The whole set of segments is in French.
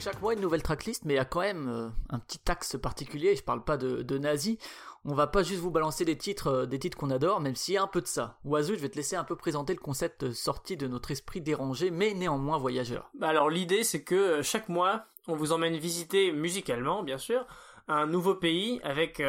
Chaque mois une nouvelle tracklist, mais il y a quand même euh, un petit axe particulier. Je parle pas de, de nazi. On va pas juste vous balancer des titres, euh, des titres qu'on adore, même s'il y a un peu de ça. Oiseau, je vais te laisser un peu présenter le concept euh, sorti de notre esprit dérangé, mais néanmoins voyageur. Bah alors l'idée c'est que chaque mois, on vous emmène visiter musicalement, bien sûr, un nouveau pays avec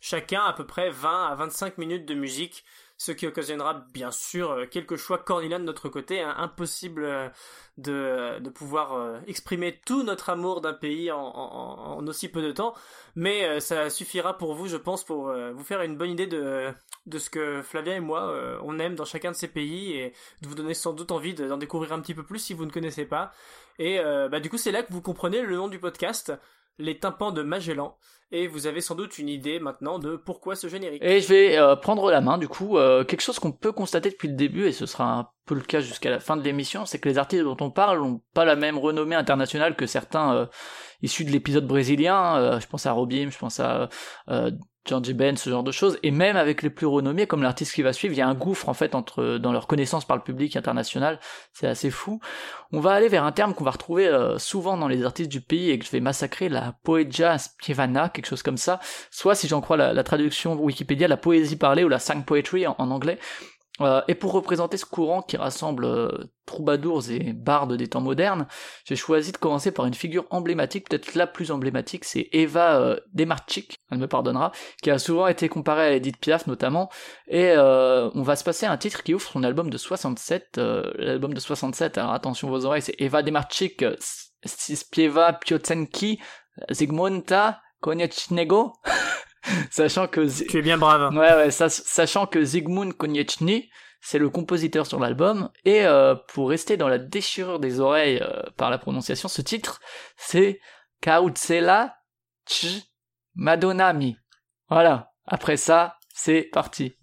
chacun à peu près 20 à 25 minutes de musique, ce qui occasionnera bien sûr euh, quelques choix cornélien de notre côté, hein, impossible euh, de, de pouvoir euh, exprimer tout notre amour d'un pays en, aussi peu de temps, mais euh, ça suffira pour vous, je pense, pour euh, vous faire une bonne idée de, ce que Flavien et moi, euh, on aime dans chacun de ces pays et de vous donner sans doute envie de- d'en découvrir un petit peu plus si vous ne connaissez pas. Et euh, bah, du coup, c'est là que vous comprenez le nom du podcast, Les tympans de Magellan. Et vous avez sans doute une idée maintenant de pourquoi ce générique. Et je vais euh, prendre la main, du coup, euh, quelque chose qu'on peut constater depuis le début, et ce sera un peu le cas jusqu'à la fin de l'émission, c'est que les artistes dont on parle n'ont pas la même renommée internationale que certains euh, issus de l'épisode brésilien. Euh, je pense à Robim, je pense à euh, Georgie Ben, ce genre de choses. Et même avec les plus renommés, comme l'artiste qui va suivre, il y a un gouffre en fait entre dans leur connaissance par le public international. C'est assez fou. On va aller vers un terme qu'on va retrouver euh, souvent dans les artistes du pays et que je vais massacrer, la poesia spievana, quelque chose comme ça soit si j'en crois la, traduction Wikipédia, la poésie parlée ou la sang poetry en anglais. Euh, et pour représenter ce courant qui rassemble euh, troubadours et bardes des temps modernes, j'ai choisi de commencer par une figure emblématique, peut-être la plus emblématique, c'est Eva euh, Demarchik, elle me pardonnera, qui a souvent été comparée à Edith Piaf notamment, et euh, on va se passer à un titre qui ouvre son album de 67, euh, l'album de 67, alors attention vos oreilles, c'est Eva Demarchik, Spieva Piosenki, Zygmunta Koniecznego, sachant que Zi- Tu es bien brave. ouais ouais sa- sachant que Zygmunt Konieczny c'est le compositeur sur l'album et euh, pour rester dans la déchirure des oreilles euh, par la prononciation ce titre c'est Kautsela Ch Madonami voilà après ça c'est parti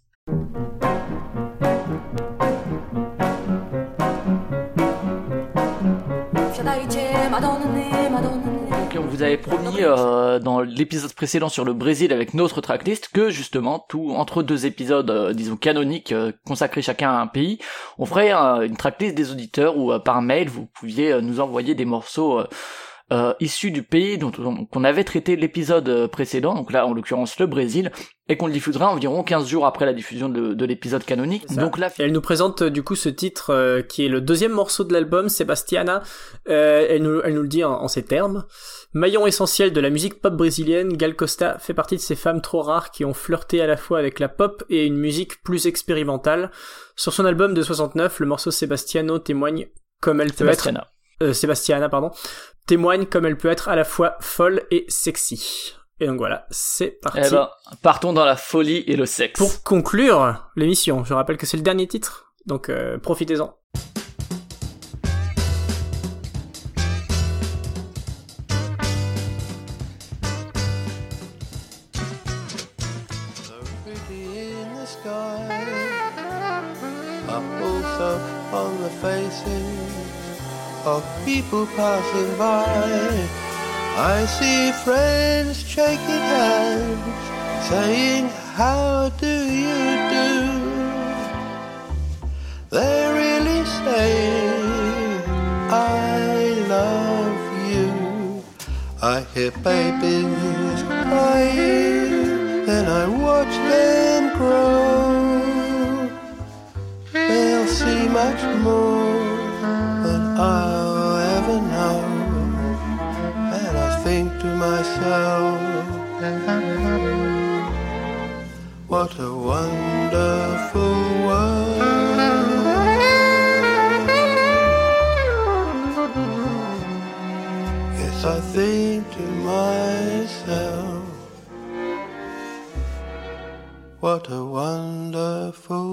Wsiadajcie, Madonny, Madonny. On vous avait promis euh, dans l'épisode précédent sur le Brésil avec notre tracklist que justement tout entre deux épisodes euh, disons canoniques euh, consacrés chacun à un pays, on ferait une tracklist des auditeurs où par mail vous pouviez nous envoyer des morceaux euh, issus du pays dont on- qu'on avait traité l'épisode euh, précédent, donc là en l'occurrence le Brésil, et qu'on le diffusera environ 15 jours après la diffusion de, de l'épisode canonique. Donc là elle nous présente euh, du coup ce titre euh, qui est le deuxième morceau de l'album, Sebastiana. Euh, elle, nous, elle nous le dit en, en ces termes. Maillon essentiel de la musique pop brésilienne, Gal Costa fait partie de ces femmes trop rares qui ont flirté à la fois avec la pop et une musique plus expérimentale. Sur son album de 69, le morceau Sebastiano témoigne comme elle peut être. Euh, Sebastiana, pardon, témoigne comme elle peut être à la fois folle et sexy. Et donc voilà, c'est parti. Eh ben, partons dans la folie et le sexe. Pour conclure l'émission, je rappelle que c'est le dernier titre, donc euh, profitez-en. faces of people passing by. I see friends shaking hands, saying, How do you do? They're really saying, I love you. I hear babies crying, then I watch them grow. They'll see much more I'll ever know. And I think to myself, what a wonderful world. Yes, I think to myself, what a wonderful.